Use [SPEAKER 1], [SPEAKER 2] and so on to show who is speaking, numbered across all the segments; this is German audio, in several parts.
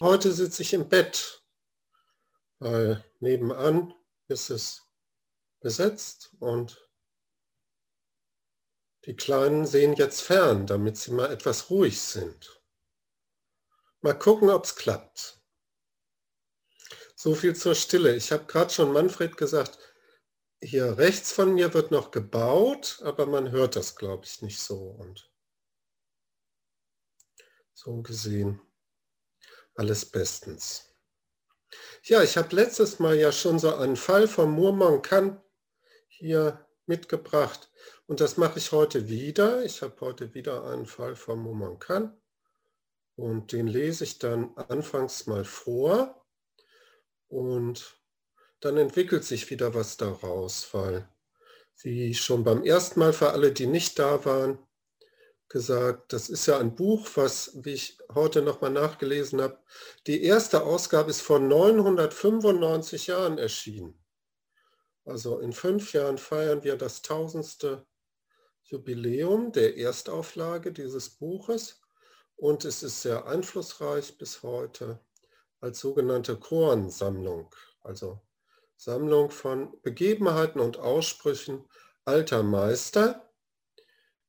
[SPEAKER 1] Heute sitze ich im Bett, weil nebenan ist es besetzt und die Kleinen sehen jetzt fern, damit sie mal etwas ruhig sind. Mal gucken, ob es klappt. So viel zur Stille. Ich habe gerade schon Manfred gesagt, hier rechts von mir wird noch gebaut, aber man hört das, glaube ich, nicht so. Und so gesehen alles bestens. Ja, ich habe letztes Mal ja schon so einen Fall vom Murmankan hier mitgebracht und das mache ich heute wieder. Ich habe heute wieder einen Fall vom Murmankan und den lese ich dann anfangs mal vor und dann entwickelt sich wieder was daraus, weil wie schon beim ersten Mal für alle, die nicht da waren, gesagt, das ist ja ein Buch, was, wie ich heute nochmal nachgelesen habe, die erste Ausgabe ist vor 995 Jahren erschienen. Also in fünf Jahren feiern wir das tausendste Jubiläum der Erstauflage dieses Buches. Und es ist sehr einflussreich bis heute als sogenannte Koransammlung, also Sammlung von Begebenheiten und Aussprüchen alter Meister,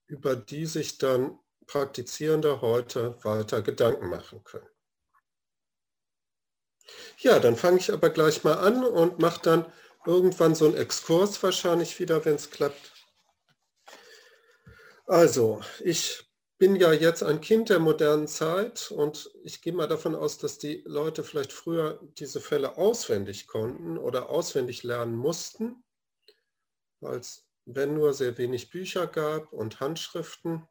[SPEAKER 1] über die sich dann Praktizierende heute weiter Gedanken machen können. Ja, dann fange ich aber gleich mal an und mache dann irgendwann so einen Exkurs wahrscheinlich wieder, wenn es klappt. Also, ich bin ja jetzt ein Kind der modernen Zeit und ich gehe mal davon aus, dass die Leute vielleicht früher diese Fälle auswendig konnten oder auswendig lernen mussten, weil es wenn nur sehr wenig Bücher gab und Handschriften.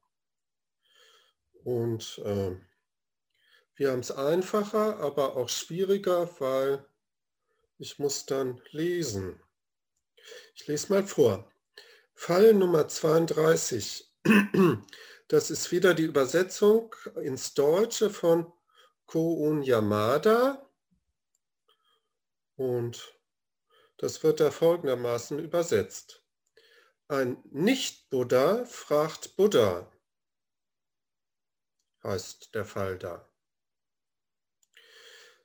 [SPEAKER 1] Und äh, wir haben es einfacher, aber auch schwieriger, weil ich muss dann lesen. Ich lese mal vor. Fall Nummer 32. Das ist wieder die Übersetzung ins Deutsche von Koun Yamada. Und das wird da folgendermaßen übersetzt. Ein Nicht-Buddha fragt Buddha, heißt der Fall da.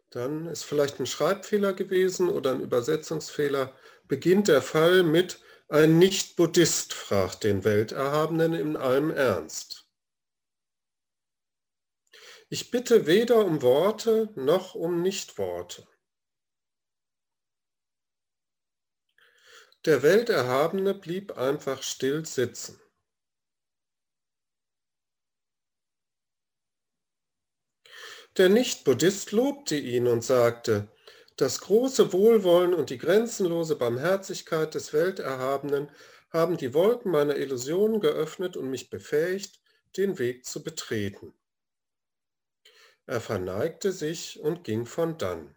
[SPEAKER 1] Dann ist vielleicht ein Schreibfehler gewesen oder ein Übersetzungsfehler. Beginnt der Fall mit ein Nicht-Buddhist fragt den Welterhabenen in allem Ernst. Ich bitte weder um Worte noch um Nichtworte. Der Welterhabene blieb einfach still sitzen. Der Nicht-Buddhist lobte ihn und sagte, das große Wohlwollen und die grenzenlose Barmherzigkeit des Welterhabenen haben die Wolken meiner Illusionen geöffnet und mich befähigt, den Weg zu betreten. Er verneigte sich und ging von dann.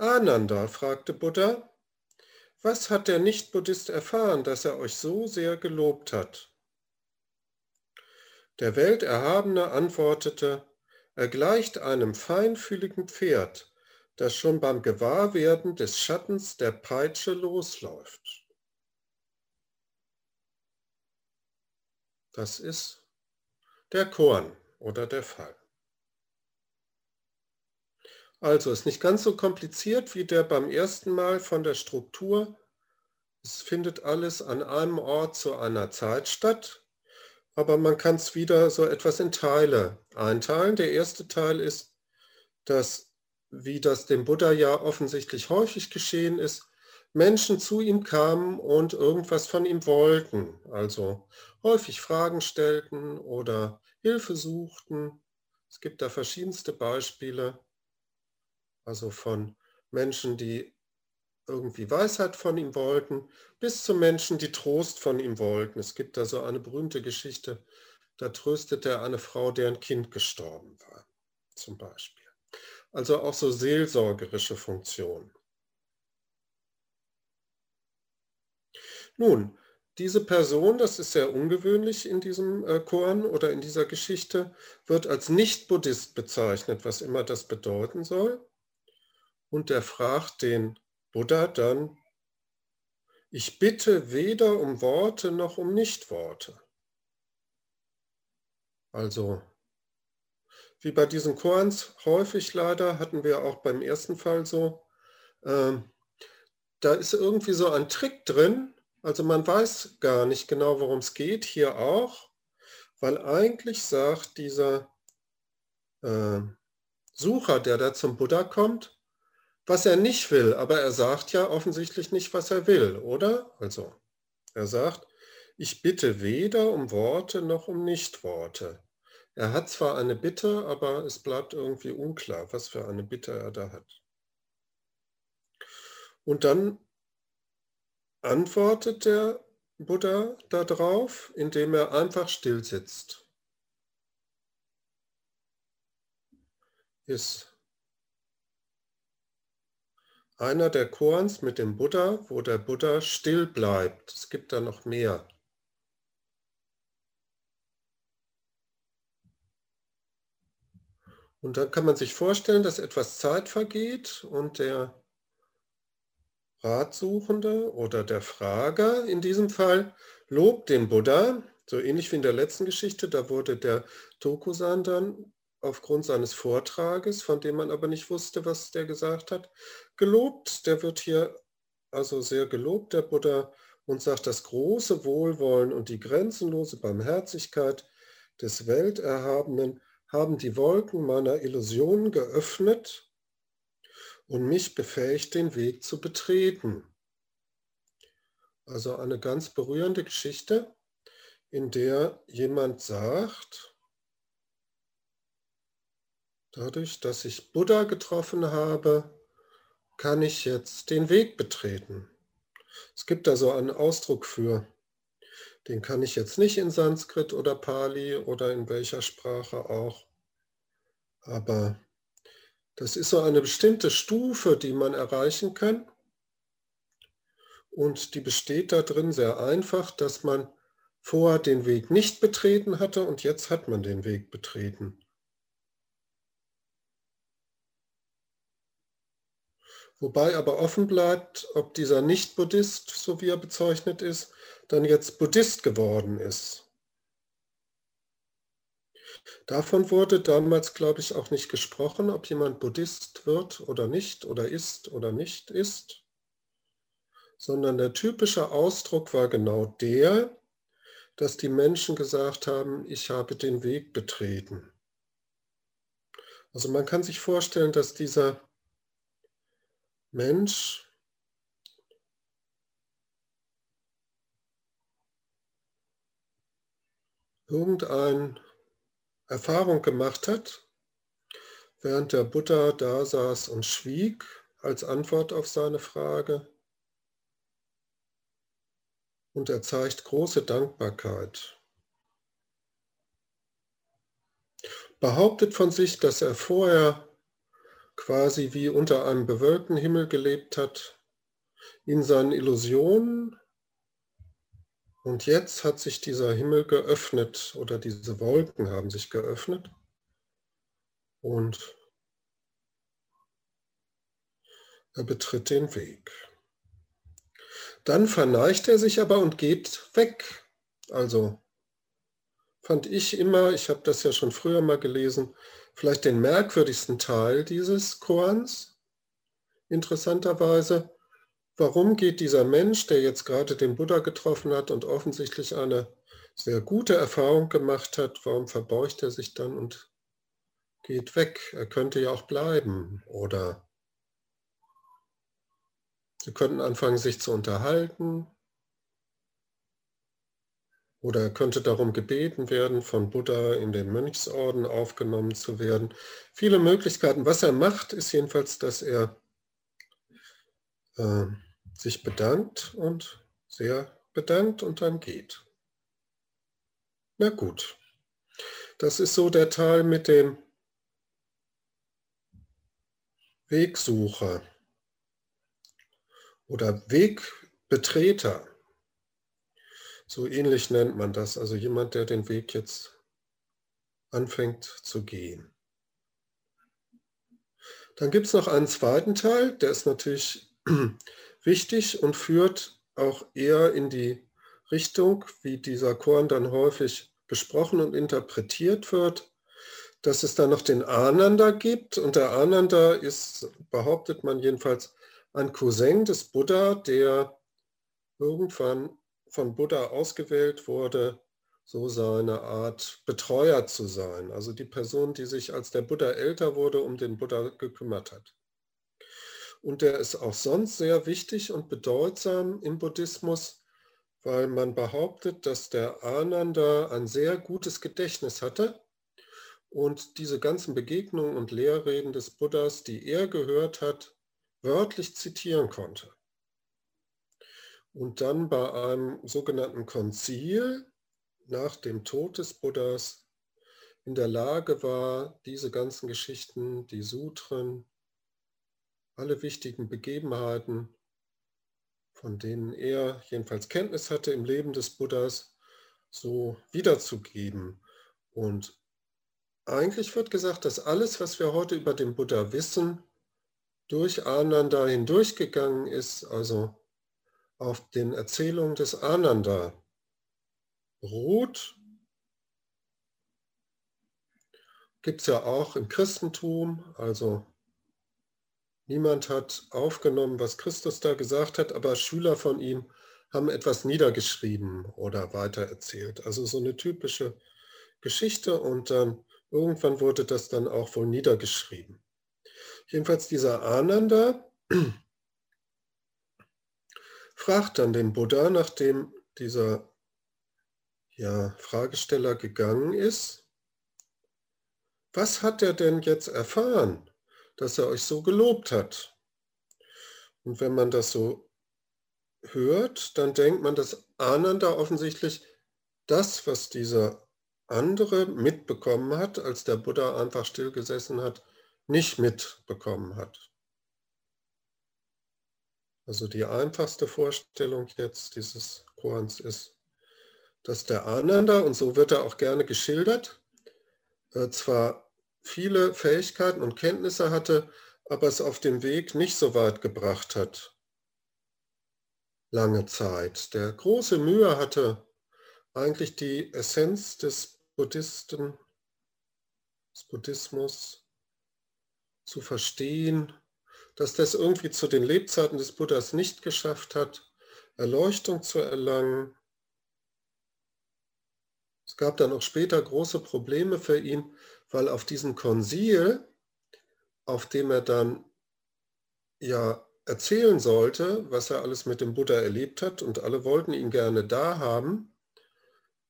[SPEAKER 1] Ananda, fragte Buddha, was hat der Nicht-Buddhist erfahren, dass er euch so sehr gelobt hat? Der Welterhabene antwortete, er gleicht einem feinfühligen Pferd, das schon beim Gewahrwerden des Schattens der Peitsche losläuft. Das ist der Korn oder der Fall. Also ist nicht ganz so kompliziert wie der beim ersten Mal von der Struktur. Es findet alles an einem Ort zu einer Zeit statt, aber man kann es wieder so etwas in Teile einteilen. Der erste Teil ist, dass, wie das dem Buddha ja offensichtlich häufig geschehen ist, Menschen zu ihm kamen und irgendwas von ihm wollten, also häufig Fragen stellten oder Hilfe suchten. Es gibt da verschiedenste Beispiele also von Menschen, die irgendwie Weisheit von ihm wollten, bis zu Menschen, die Trost von ihm wollten. Es gibt da so eine berühmte Geschichte, da tröstet er eine Frau, deren Kind gestorben war, zum Beispiel. Also auch so seelsorgerische Funktionen. Nun, diese Person, das ist sehr ungewöhnlich in diesem äh, Koran oder in dieser Geschichte, wird als Nicht-Buddhist bezeichnet, was immer das bedeuten soll. Und er fragt den Buddha dann, ich bitte weder um Worte noch um Nichtworte. Also wie bei diesen Koans häufig leider, hatten wir auch beim ersten Fall so, ähm, da ist irgendwie so ein Trick drin, also man weiß gar nicht genau, worum es geht, hier auch, weil eigentlich sagt dieser äh, Sucher, der da zum Buddha kommt, was er nicht will, aber er sagt ja offensichtlich nicht, was er will, oder? Also, er sagt, ich bitte weder um Worte noch um Nichtworte. Er hat zwar eine Bitte, aber es bleibt irgendwie unklar, was für eine Bitte er da hat. Und dann antwortet der Buddha darauf, indem er einfach still sitzt. Ist einer der Koans mit dem Buddha, wo der Buddha still bleibt. Es gibt da noch mehr. Und dann kann man sich vorstellen, dass etwas Zeit vergeht und der Ratsuchende oder der Frager in diesem Fall lobt den Buddha, so ähnlich wie in der letzten Geschichte, da wurde der Tokusan dann aufgrund seines Vortrages, von dem man aber nicht wusste, was der gesagt hat, gelobt. Der wird hier also sehr gelobt, der Buddha, und sagt, das große Wohlwollen und die grenzenlose Barmherzigkeit des Welterhabenen haben die Wolken meiner Illusionen geöffnet und mich befähigt, den Weg zu betreten. Also eine ganz berührende Geschichte, in der jemand sagt, dadurch, dass ich Buddha getroffen habe, kann ich jetzt den Weg betreten. Es gibt da so einen Ausdruck für. Den kann ich jetzt nicht in Sanskrit oder Pali oder in welcher Sprache auch. Aber das ist so eine bestimmte Stufe, die man erreichen kann. Und die besteht darin sehr einfach, dass man vorher den Weg nicht betreten hatte und jetzt hat man den Weg betreten. Wobei aber offen bleibt, ob dieser Nicht-Buddhist, so wie er bezeichnet ist, dann jetzt Buddhist geworden ist. Davon wurde damals, glaube ich, auch nicht gesprochen, ob jemand Buddhist wird oder nicht, oder ist oder nicht ist, sondern der typische Ausdruck war genau der, dass die Menschen gesagt haben, ich habe den Weg betreten. Also man kann sich vorstellen, dass dieser Mensch irgendein Erfahrung gemacht hat, während der Buddha da saß und schwieg als Antwort auf seine Frage. Und er zeigt große Dankbarkeit. Behauptet von sich, dass er vorher quasi wie unter einem bewölkten Himmel gelebt hat, in seinen Illusionen und jetzt hat sich dieser Himmel geöffnet oder diese Wolken haben sich geöffnet und er betritt den Weg. Dann verneigt er sich aber und geht weg. Also fand ich immer, ich habe das ja schon früher mal gelesen, vielleicht den merkwürdigsten Teil dieses Koans, interessanterweise, warum geht dieser Mensch, der jetzt gerade den Buddha getroffen hat und offensichtlich eine sehr gute Erfahrung gemacht hat, warum verbeugt er sich dann und geht weg? Er könnte ja auch bleiben oder? Sie könnten anfangen, sich zu unterhalten oder er könnte darum gebeten werden, von Buddha in den Mönchsorden aufgenommen zu werden. Viele Möglichkeiten. Was er macht, ist jedenfalls, dass er äh, sich bedankt und sehr bedankt und dann geht. Na gut, das ist so der Teil mit dem Wegsucher oder Wegbetreter. So ähnlich nennt man das, also jemand, der den Weg jetzt anfängt zu gehen. Dann gibt es noch einen zweiten Teil, der ist natürlich wichtig und führt auch eher in die Richtung, wie dieser Korn dann häufig gesprochen und interpretiert wird, dass es da noch den Ananda gibt und der Ananda ist, behauptet man jedenfalls, ein Cousin des Buddha, der irgendwann von Buddha ausgewählt wurde, so seine Art Betreuer zu sein, also die Person, die sich, als der Buddha älter wurde, um den Buddha gekümmert hat. Und der ist auch sonst sehr wichtig und bedeutsam im Buddhismus, weil man behauptet, dass der Ananda ein sehr gutes Gedächtnis hatte und diese ganzen Begegnungen und Lehrreden des Buddhas, die er gehört hat, wörtlich zitieren konnte. Und dann bei einem sogenannten Konzil nach dem Tod des Buddhas in der Lage war, diese ganzen Geschichten, die Sutren, alle wichtigen Begebenheiten, von denen er jedenfalls Kenntnis hatte im Leben des Buddhas, so wiederzugeben. Und eigentlich wird gesagt, dass alles, was wir heute über den Buddha wissen, durch Ananda hindurchgegangen ist, also auf den Erzählungen des Ananda beruht. Gibt es ja auch im Christentum, also niemand hat aufgenommen, was Christus da gesagt hat, aber Schüler von ihm haben etwas niedergeschrieben oder weitererzählt. Also so eine typische Geschichte und dann irgendwann wurde das dann auch wohl niedergeschrieben. Jedenfalls dieser Ananda fragt dann den Buddha, nachdem dieser ja, Fragesteller gegangen ist, was hat er denn jetzt erfahren, dass er euch so gelobt hat? Und wenn man das so hört, dann denkt man, dass Ananda offensichtlich das, was dieser andere mitbekommen hat, als der Buddha einfach stillgesessen hat, nicht mitbekommen hat. Also die einfachste Vorstellung jetzt dieses Korans ist, dass der Ananda, und so wird er auch gerne geschildert, äh, zwar viele Fähigkeiten und Kenntnisse hatte, aber es auf dem Weg nicht so weit gebracht hat. Lange Zeit. Der große Mühe hatte, eigentlich die Essenz des Buddhisten, des Buddhismus zu verstehen, dass das irgendwie zu den Lebzeiten des Buddhas nicht geschafft hat, Erleuchtung zu erlangen. Es gab dann auch später große Probleme für ihn, weil auf diesem Konzil, auf dem er dann ja erzählen sollte, was er alles mit dem Buddha erlebt hat und alle wollten ihn gerne da haben,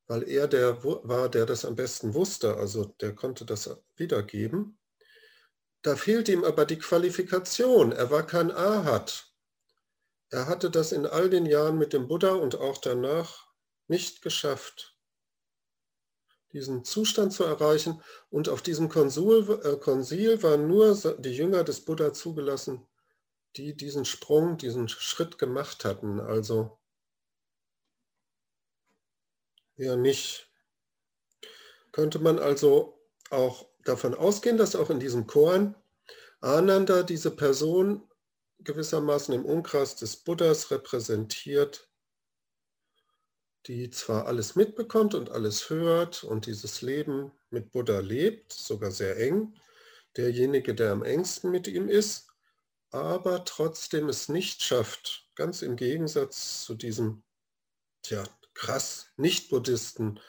[SPEAKER 1] weil er der war, der das am besten wusste, also der konnte das wiedergeben. Da fehlt ihm aber die Qualifikation. Er war kein Ahat. Er hatte das in all den Jahren mit dem Buddha und auch danach nicht geschafft, diesen Zustand zu erreichen. Und auf diesem Konsul, äh, Konsil waren nur die Jünger des Buddha zugelassen, die diesen Sprung, diesen Schritt gemacht hatten. Also ja nicht. Könnte man also auch davon ausgehen, dass auch in diesem Korn Ananda diese Person gewissermaßen im Umkreis des Buddhas repräsentiert, die zwar alles mitbekommt und alles hört und dieses Leben mit Buddha lebt, sogar sehr eng, derjenige, der am engsten mit ihm ist, aber trotzdem es nicht schafft, ganz im Gegensatz zu diesem, tja, krass Nicht-Buddhisten,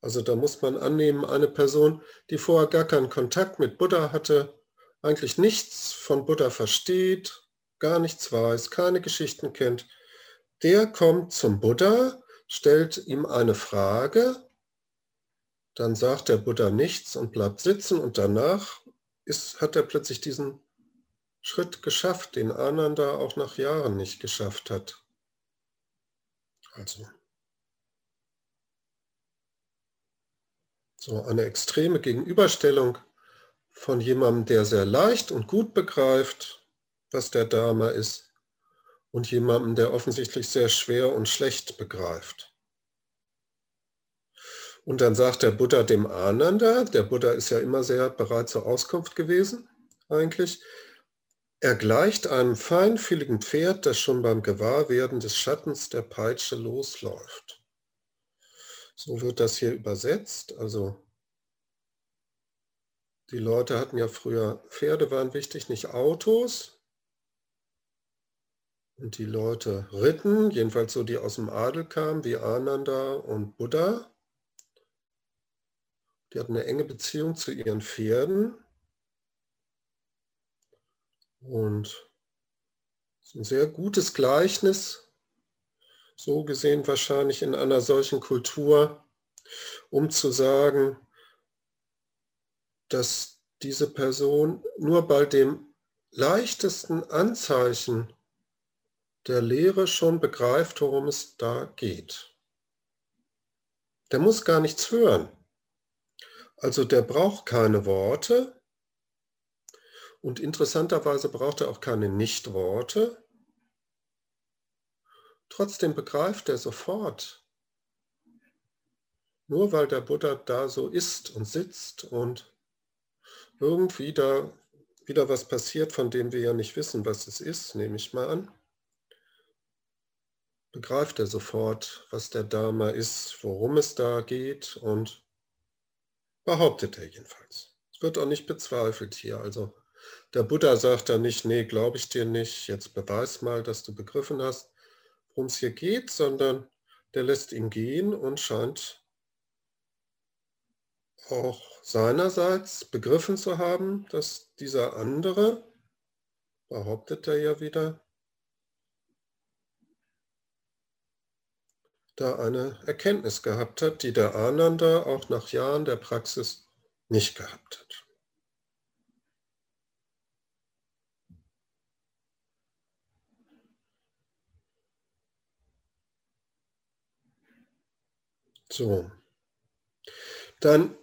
[SPEAKER 1] also da muss man annehmen, eine Person, die vorher gar keinen Kontakt mit Buddha hatte, eigentlich nichts von Buddha versteht, gar nichts weiß, keine Geschichten kennt, der kommt zum Buddha, stellt ihm eine Frage, dann sagt der Buddha nichts und bleibt sitzen und danach ist, hat er plötzlich diesen Schritt geschafft, den Ananda auch nach Jahren nicht geschafft hat. Also so eine extreme Gegenüberstellung von jemandem, der sehr leicht und gut begreift, was der Dharma ist, und jemandem, der offensichtlich sehr schwer und schlecht begreift. Und dann sagt der Buddha dem Ananda, der Buddha ist ja immer sehr bereit zur Auskunft gewesen, eigentlich, er gleicht einem feinfühligen Pferd, das schon beim Gewahrwerden des Schattens der Peitsche losläuft. So wird das hier übersetzt. Also die Leute hatten ja früher, Pferde waren wichtig, nicht Autos. Und die Leute ritten, jedenfalls so die aus dem Adel kamen, wie Ananda und Buddha. Die hatten eine enge Beziehung zu ihren Pferden. Und ein sehr gutes Gleichnis, so gesehen wahrscheinlich in einer solchen Kultur, um zu sagen, dass diese Person nur bei dem leichtesten Anzeichen der Lehre schon begreift, worum es da geht. Der muss gar nichts hören. Also der braucht keine Worte und interessanterweise braucht er auch keine Nichtworte. Trotzdem begreift er sofort, nur weil der Buddha da so ist und sitzt und irgendwie da wieder was passiert, von dem wir ja nicht wissen, was es ist, nehme ich mal an, begreift er sofort, was der Dharma ist, worum es da geht und behauptet er jedenfalls. Es wird auch nicht bezweifelt hier. Also der Buddha sagt da nicht, nee, glaube ich dir nicht, jetzt beweis mal, dass du begriffen hast, worum es hier geht, sondern der lässt ihn gehen und scheint auch seinerseits begriffen zu haben, dass dieser andere, behauptet er ja wieder, da eine Erkenntnis gehabt hat, die der Ananda auch nach Jahren der Praxis nicht gehabt hat. So, dann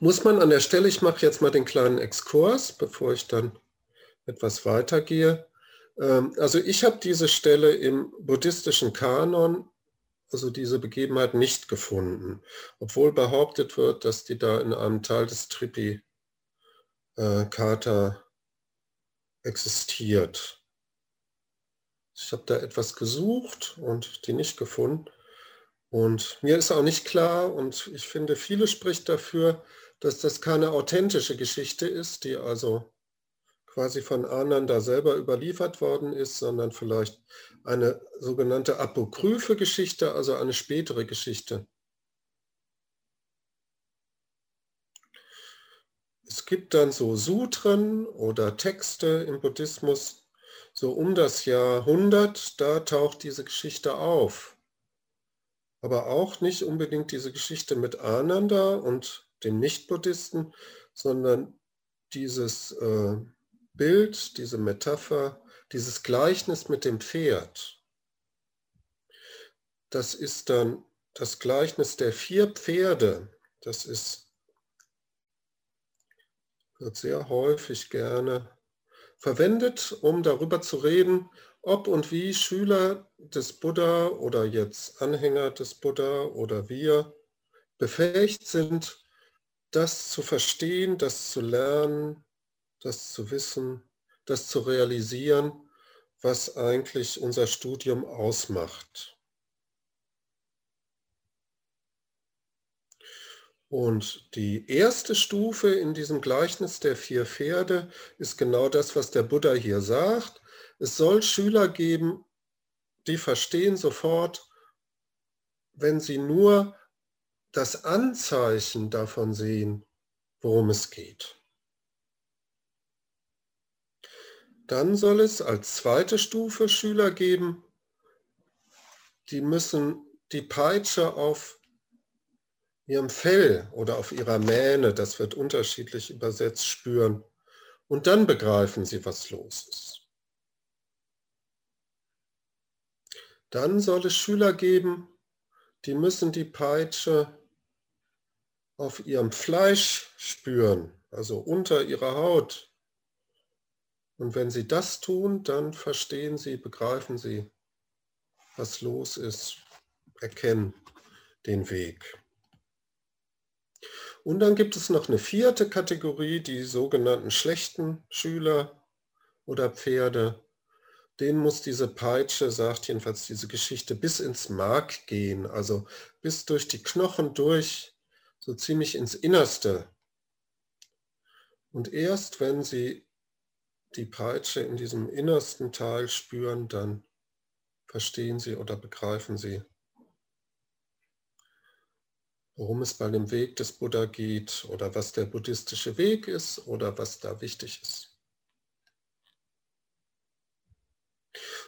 [SPEAKER 1] muss man an der Stelle, ich mache jetzt mal den kleinen Exkurs, bevor ich dann etwas weitergehe. Ähm, also ich habe diese Stelle im buddhistischen Kanon, also diese Begebenheit nicht gefunden, obwohl behauptet wird, dass die da in einem Teil des Trippi äh, existiert. Ich habe da etwas gesucht und die nicht gefunden. Und mir ist auch nicht klar, und ich finde, viele spricht dafür, dass das keine authentische Geschichte ist, die also quasi von Ananda selber überliefert worden ist, sondern vielleicht eine sogenannte apokryphe Geschichte, also eine spätere Geschichte. Es gibt dann so Sutren oder Texte im Buddhismus, so um das Jahr 100, da taucht diese Geschichte auf. Aber auch nicht unbedingt diese Geschichte mit Ananda und den Nicht-Buddhisten, sondern dieses äh, Bild, diese Metapher, dieses Gleichnis mit dem Pferd, das ist dann das Gleichnis der vier Pferde. Das ist, wird sehr häufig gerne verwendet, um darüber zu reden, ob und wie Schüler des Buddha oder jetzt Anhänger des Buddha oder wir befähigt sind, das zu verstehen, das zu lernen, das zu wissen, das zu realisieren, was eigentlich unser Studium ausmacht. Und die erste Stufe in diesem Gleichnis der vier Pferde ist genau das, was der Buddha hier sagt. Es soll Schüler geben, die verstehen sofort, wenn sie nur das Anzeichen davon sehen, worum es geht. Dann soll es als zweite Stufe Schüler geben, die müssen die Peitsche auf ihrem Fell oder auf ihrer Mähne, das wird unterschiedlich übersetzt, spüren. Und dann begreifen sie, was los ist. Dann soll es Schüler geben, die müssen die Peitsche auf ihrem Fleisch spüren, also unter ihrer Haut. Und wenn Sie das tun, dann verstehen Sie, begreifen Sie, was los ist, erkennen den Weg. Und dann gibt es noch eine vierte Kategorie, die sogenannten schlechten Schüler oder Pferde. Den muss diese Peitsche, sagt jedenfalls diese Geschichte, bis ins Mark gehen, also bis durch die Knochen durch, so ziemlich ins Innerste. Und erst wenn sie die Peitsche in diesem innersten Teil spüren, dann verstehen sie oder begreifen sie, worum es bei dem Weg des Buddha geht oder was der buddhistische Weg ist oder was da wichtig ist.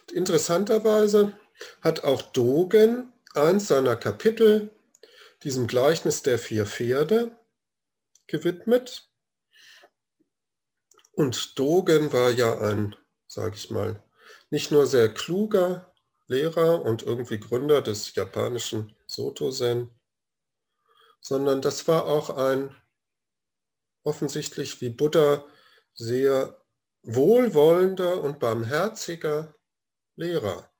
[SPEAKER 1] Und interessanterweise hat auch Dogen eins seiner Kapitel diesem Gleichnis der vier Pferde gewidmet. Und Dogen war ja ein, sage ich mal, nicht nur sehr kluger Lehrer und irgendwie Gründer des japanischen Soto-Zen, sondern das war auch ein offensichtlich wie Buddha sehr wohlwollender und barmherziger Lehrer.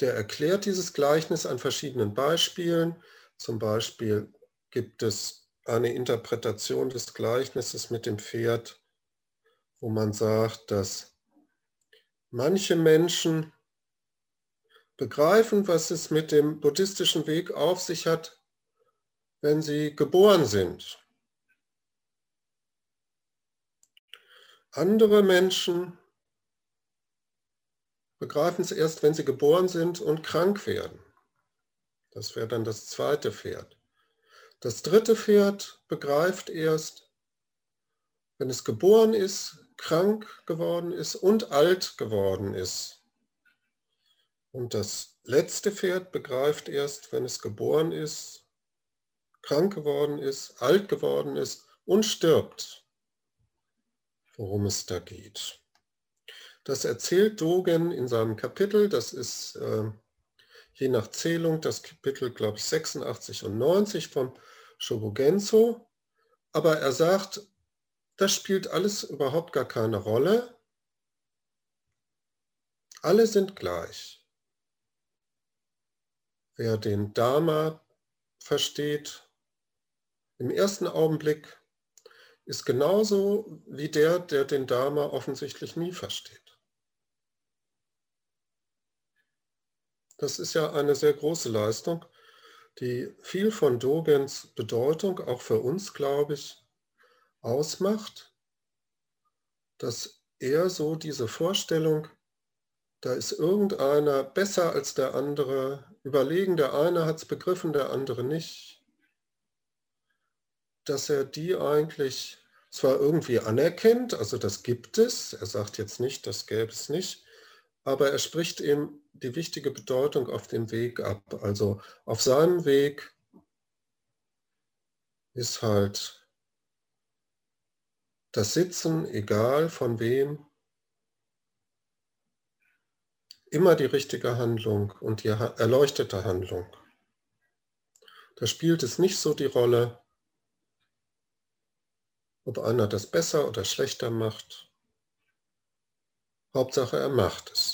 [SPEAKER 1] Der erklärt dieses Gleichnis an verschiedenen Beispielen. Zum Beispiel gibt es eine Interpretation des Gleichnisses mit dem Pferd, wo man sagt, dass manche Menschen begreifen, was es mit dem buddhistischen Weg auf sich hat, wenn sie geboren sind. Andere Menschen begreifen es erst, wenn sie geboren sind und krank werden. Das wäre dann das zweite Pferd. Das dritte Pferd begreift erst, wenn es geboren ist, krank geworden ist und alt geworden ist. Und das letzte Pferd begreift erst, wenn es geboren ist, krank geworden ist, alt geworden ist und stirbt, worum es da geht. Das erzählt Dogen in seinem Kapitel, das ist äh, je nach Zählung das Kapitel, glaube ich, 86 und 90 vom Shobogenzo. Aber er sagt, das spielt alles überhaupt gar keine Rolle. Alle sind gleich. Wer den Dharma versteht, im ersten Augenblick ist genauso wie der, der den Dharma offensichtlich nie versteht. Das ist ja eine sehr große Leistung, die viel von Dogens Bedeutung, auch für uns, glaube ich, ausmacht, dass er so diese Vorstellung, da ist irgendeiner besser als der andere, überlegen, der eine hat es begriffen, der andere nicht, dass er die eigentlich zwar irgendwie anerkennt, also das gibt es, er sagt jetzt nicht, das gäbe es nicht, aber er spricht eben die wichtige Bedeutung auf dem Weg ab. Also auf seinem Weg ist halt das Sitzen, egal von wem, immer die richtige Handlung und die erleuchtete Handlung. Da spielt es nicht so die Rolle, ob einer das besser oder schlechter macht. Hauptsache, er macht es.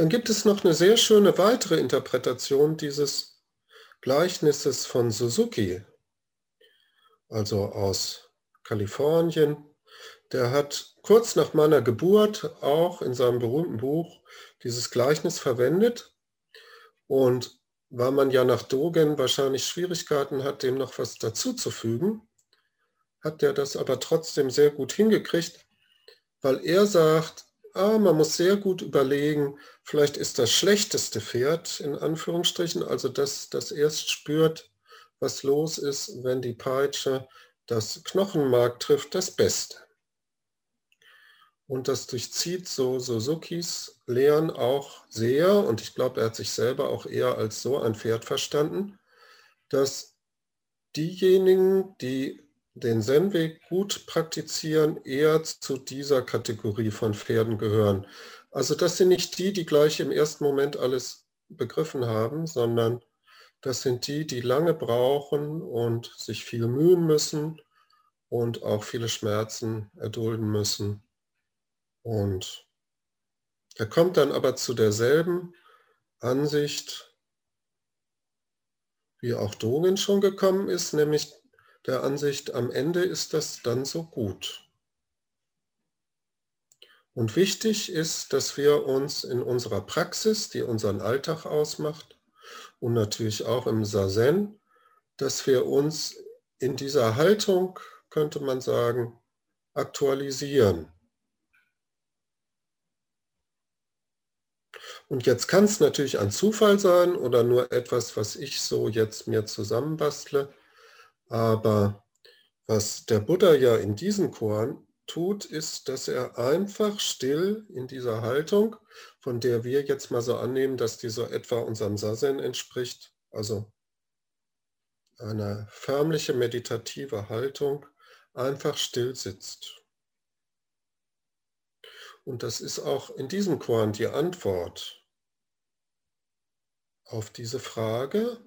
[SPEAKER 1] Dann gibt es noch eine sehr schöne weitere Interpretation dieses Gleichnisses von Suzuki, also aus Kalifornien. Der hat kurz nach meiner Geburt auch in seinem berühmten Buch dieses Gleichnis verwendet. Und weil man ja nach Dogen wahrscheinlich Schwierigkeiten hat, dem noch was dazuzufügen, hat er das aber trotzdem sehr gut hingekriegt, weil er sagt, ah, man muss sehr gut überlegen, vielleicht ist das schlechteste Pferd in Anführungsstrichen, also das, das erst spürt, was los ist, wenn die Peitsche das Knochenmark trifft, das Beste. Und das durchzieht so Suzukis Lehren auch sehr, und ich glaube, er hat sich selber auch eher als so ein Pferd verstanden, dass diejenigen, die den Zen-Weg gut praktizieren, eher zu dieser Kategorie von Pferden gehören. Also das sind nicht die, die gleich im ersten Moment alles begriffen haben, sondern das sind die, die lange brauchen und sich viel mühen müssen und auch viele Schmerzen erdulden müssen und er kommt dann aber zu derselben Ansicht, wie auch Dogen schon gekommen ist, nämlich der Ansicht, am Ende ist das dann so gut. Und wichtig ist, dass wir uns in unserer Praxis, die unseren Alltag ausmacht, und natürlich auch im Sazen, dass wir uns in dieser Haltung, könnte man sagen, aktualisieren. Und jetzt kann es natürlich ein Zufall sein oder nur etwas, was ich so jetzt mir zusammenbastle. Aber was der Buddha ja in diesen Koran tut, ist, dass er einfach still in dieser Haltung, von der wir jetzt mal so annehmen, dass die so etwa unserem Sazen entspricht, also eine förmliche meditative Haltung, einfach still sitzt. Und das ist auch in diesem Koran die Antwort auf diese Frage,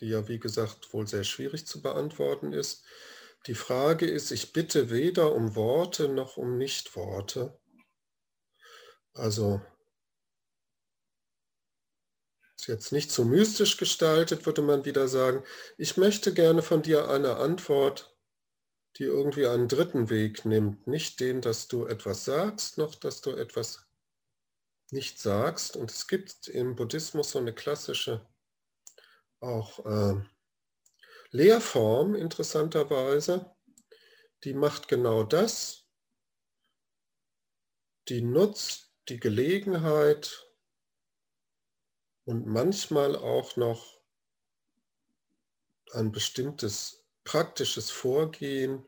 [SPEAKER 1] die ja wie gesagt wohl sehr schwierig zu beantworten ist, die Frage ist, ich bitte weder um Worte noch um Nichtworte. Also ist jetzt nicht so mystisch gestaltet, würde man wieder sagen, ich möchte gerne von dir eine Antwort, die irgendwie einen dritten Weg nimmt. Nicht den, dass du etwas sagst, noch dass du etwas nicht sagst. Und es gibt im Buddhismus so eine klassische auch äh, Lehrform interessanterweise, die macht genau das. Die nutzt die Gelegenheit und manchmal auch noch ein bestimmtes praktisches Vorgehen,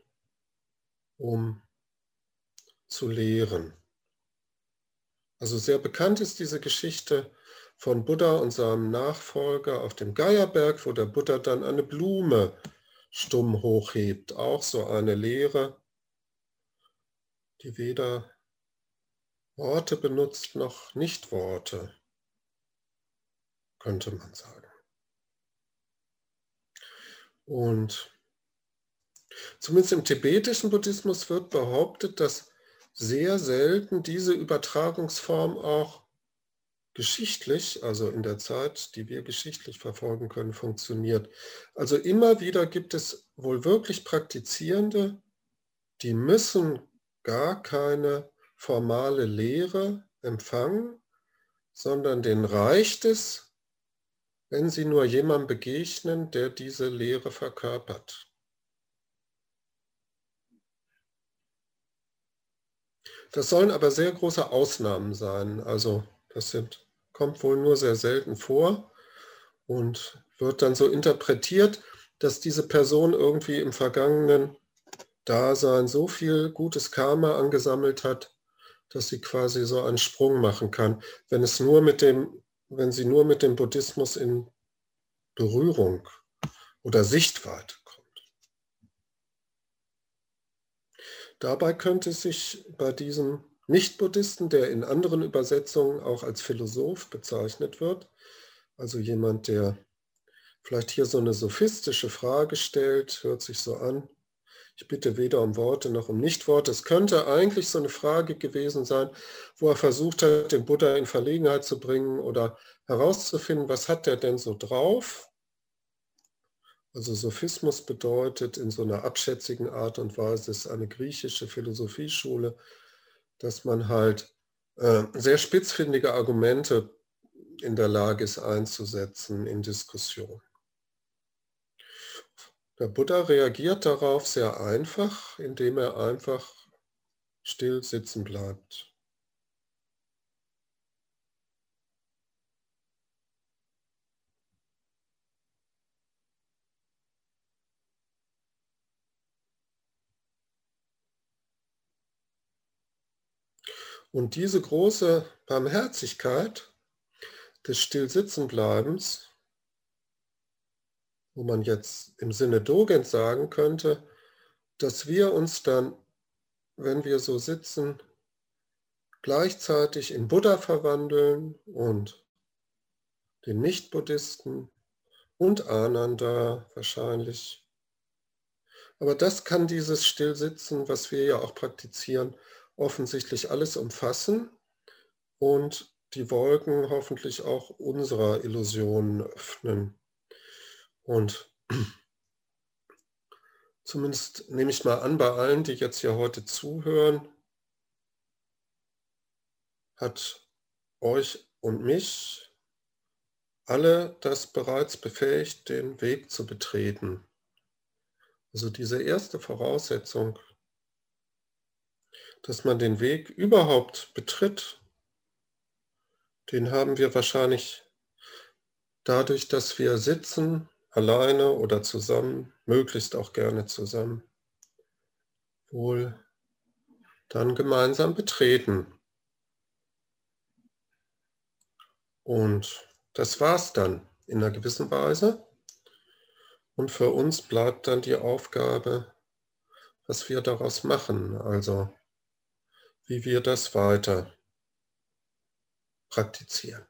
[SPEAKER 1] um zu lehren. Also sehr bekannt ist diese Geschichte von Buddha und seinem Nachfolger auf dem Geierberg, wo der Buddha dann eine Blume stumm hochhebt. Auch so eine Lehre, die weder Worte benutzt noch Nicht-Worte, könnte man sagen. Und zumindest im tibetischen Buddhismus wird behauptet, dass sehr selten diese Übertragungsform auch geschichtlich, also in der Zeit, die wir geschichtlich verfolgen können, funktioniert. Also immer wieder gibt es wohl wirklich Praktizierende, die müssen gar keine formale Lehre empfangen, sondern denen reicht es, wenn sie nur jemandem begegnen, der diese Lehre verkörpert. Das sollen aber sehr große Ausnahmen sein. Also das sind, kommt wohl nur sehr selten vor und wird dann so interpretiert, dass diese Person irgendwie im vergangenen Dasein so viel gutes Karma angesammelt hat, dass sie quasi so einen Sprung machen kann, wenn es nur mit dem, wenn sie nur mit dem Buddhismus in Berührung oder Sichtweite kommt. Dabei könnte sich bei diesem nicht-Buddhisten, der in anderen Übersetzungen auch als Philosoph bezeichnet wird, also jemand, der vielleicht hier so eine sophistische Frage stellt, hört sich so an, ich bitte weder um Worte noch um Nichtworte. Es könnte eigentlich so eine Frage gewesen sein, wo er versucht hat, den Buddha in Verlegenheit zu bringen oder herauszufinden, was hat der denn so drauf? Also Sophismus bedeutet in so einer abschätzigen Art und Weise, ist eine griechische Philosophieschule, dass man halt äh, sehr spitzfindige Argumente in der Lage ist einzusetzen in Diskussion. Der Buddha reagiert darauf sehr einfach, indem er einfach still sitzen bleibt. Und diese große Barmherzigkeit des Stillsitzenbleibens, wo man jetzt im Sinne Dogens sagen könnte, dass wir uns dann, wenn wir so sitzen, gleichzeitig in Buddha verwandeln und den Nicht-Buddhisten und Ananda wahrscheinlich. Aber das kann dieses Stillsitzen, was wir ja auch praktizieren, offensichtlich alles umfassen und die Wolken hoffentlich auch unserer Illusionen öffnen. Und zumindest nehme ich mal an, bei allen, die jetzt hier heute zuhören, hat euch und mich alle das bereits befähigt, den Weg zu betreten. Also diese erste Voraussetzung, dass man den Weg überhaupt betritt, den haben wir wahrscheinlich dadurch, dass wir sitzen, alleine oder zusammen, möglichst auch gerne zusammen, wohl dann gemeinsam betreten. Und das war's dann in einer gewissen Weise. Und für uns bleibt dann die Aufgabe, was wir daraus machen, also wie wir das weiter praktizieren.